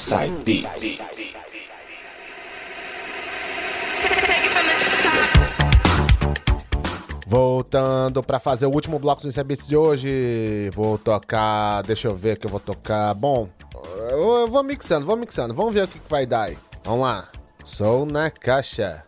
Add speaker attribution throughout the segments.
Speaker 1: Inside Beats.
Speaker 2: Voltando pra fazer o último bloco dos Beats de hoje. Vou tocar. Deixa eu ver o que eu vou tocar. Bom, eu vou mixando, vou mixando. Vamos ver o que, que vai dar aí. Vamos lá. Sou na caixa.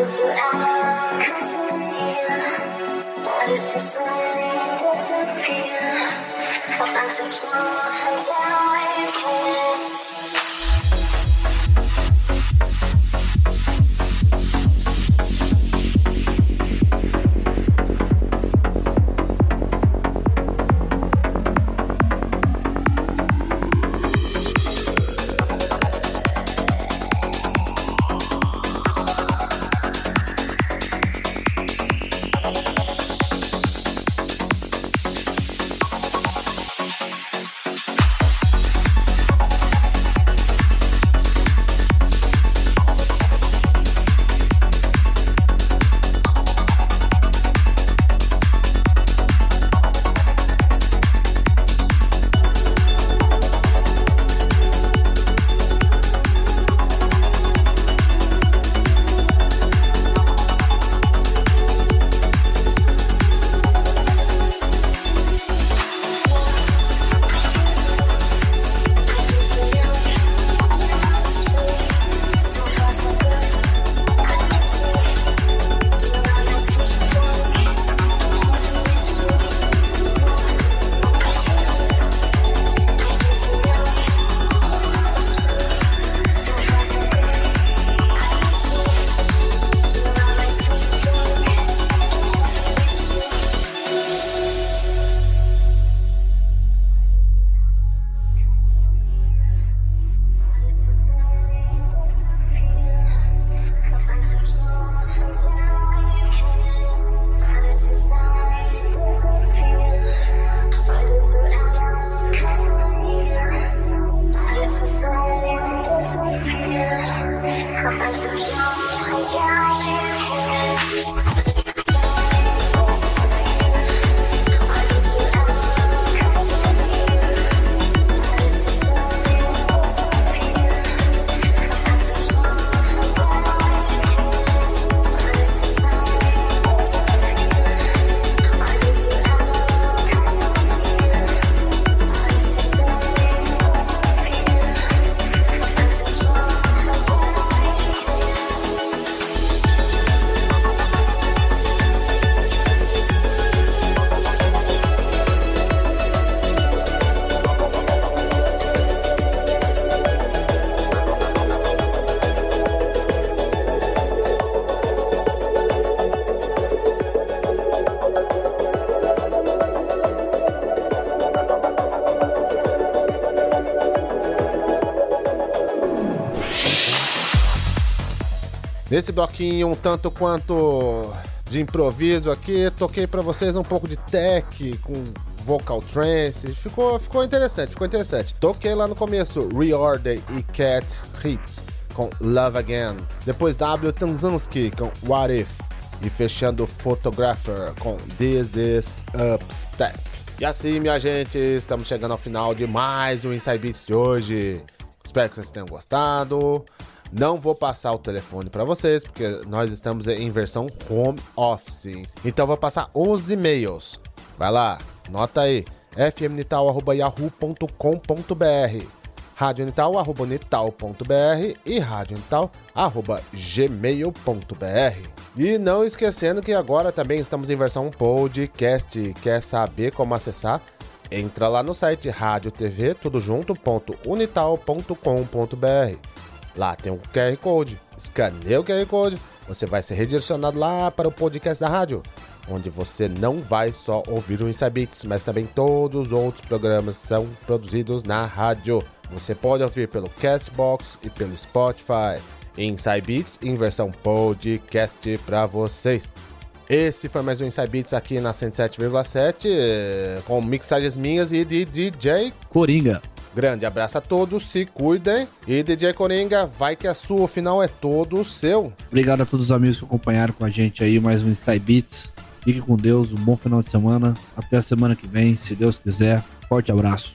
Speaker 2: close your eyes. Nesse bloquinho um tanto quanto de improviso aqui, toquei para vocês um pouco de tech com vocal trance, ficou, ficou interessante, ficou interessante. Toquei lá no começo Reorder e Cat Hits com Love Again, depois W Tanzansky com What If e fechando Photographer com This Is Upstep. E assim, minha gente, estamos chegando ao final de mais um Inside Beats de hoje. Espero que vocês tenham gostado. Não vou passar o telefone para vocês, porque nós estamos em versão home office. Então vou passar 11 e-mails. Vai lá, nota aí. fmnital.yahoo.com.br radionital.unital.br e radionital.gmail.br E não esquecendo que agora também estamos em versão podcast. Quer saber como acessar? Entra lá no site rádio TV tudo junto.unital.com.br Lá tem um QR Code. Escaneia o QR Code, você vai ser redirecionado lá para o podcast da rádio, onde você não vai só ouvir o Inside Beats, mas também todos os outros programas são produzidos na rádio. Você pode ouvir pelo Castbox e pelo Spotify. Inside Beats em versão podcast para vocês. Esse foi mais um Inside Beats aqui na 107,7 eh, com mixagens minhas e de DJ
Speaker 1: Coringa.
Speaker 2: Grande abraço a todos, se cuidem. E DJ Coringa, vai que a sua final é todo seu.
Speaker 1: Obrigado a todos os amigos que acompanharam com a gente aí mais um Inside Beats. Fique com Deus, um bom final de semana. Até a semana que vem, se Deus quiser. Forte abraço.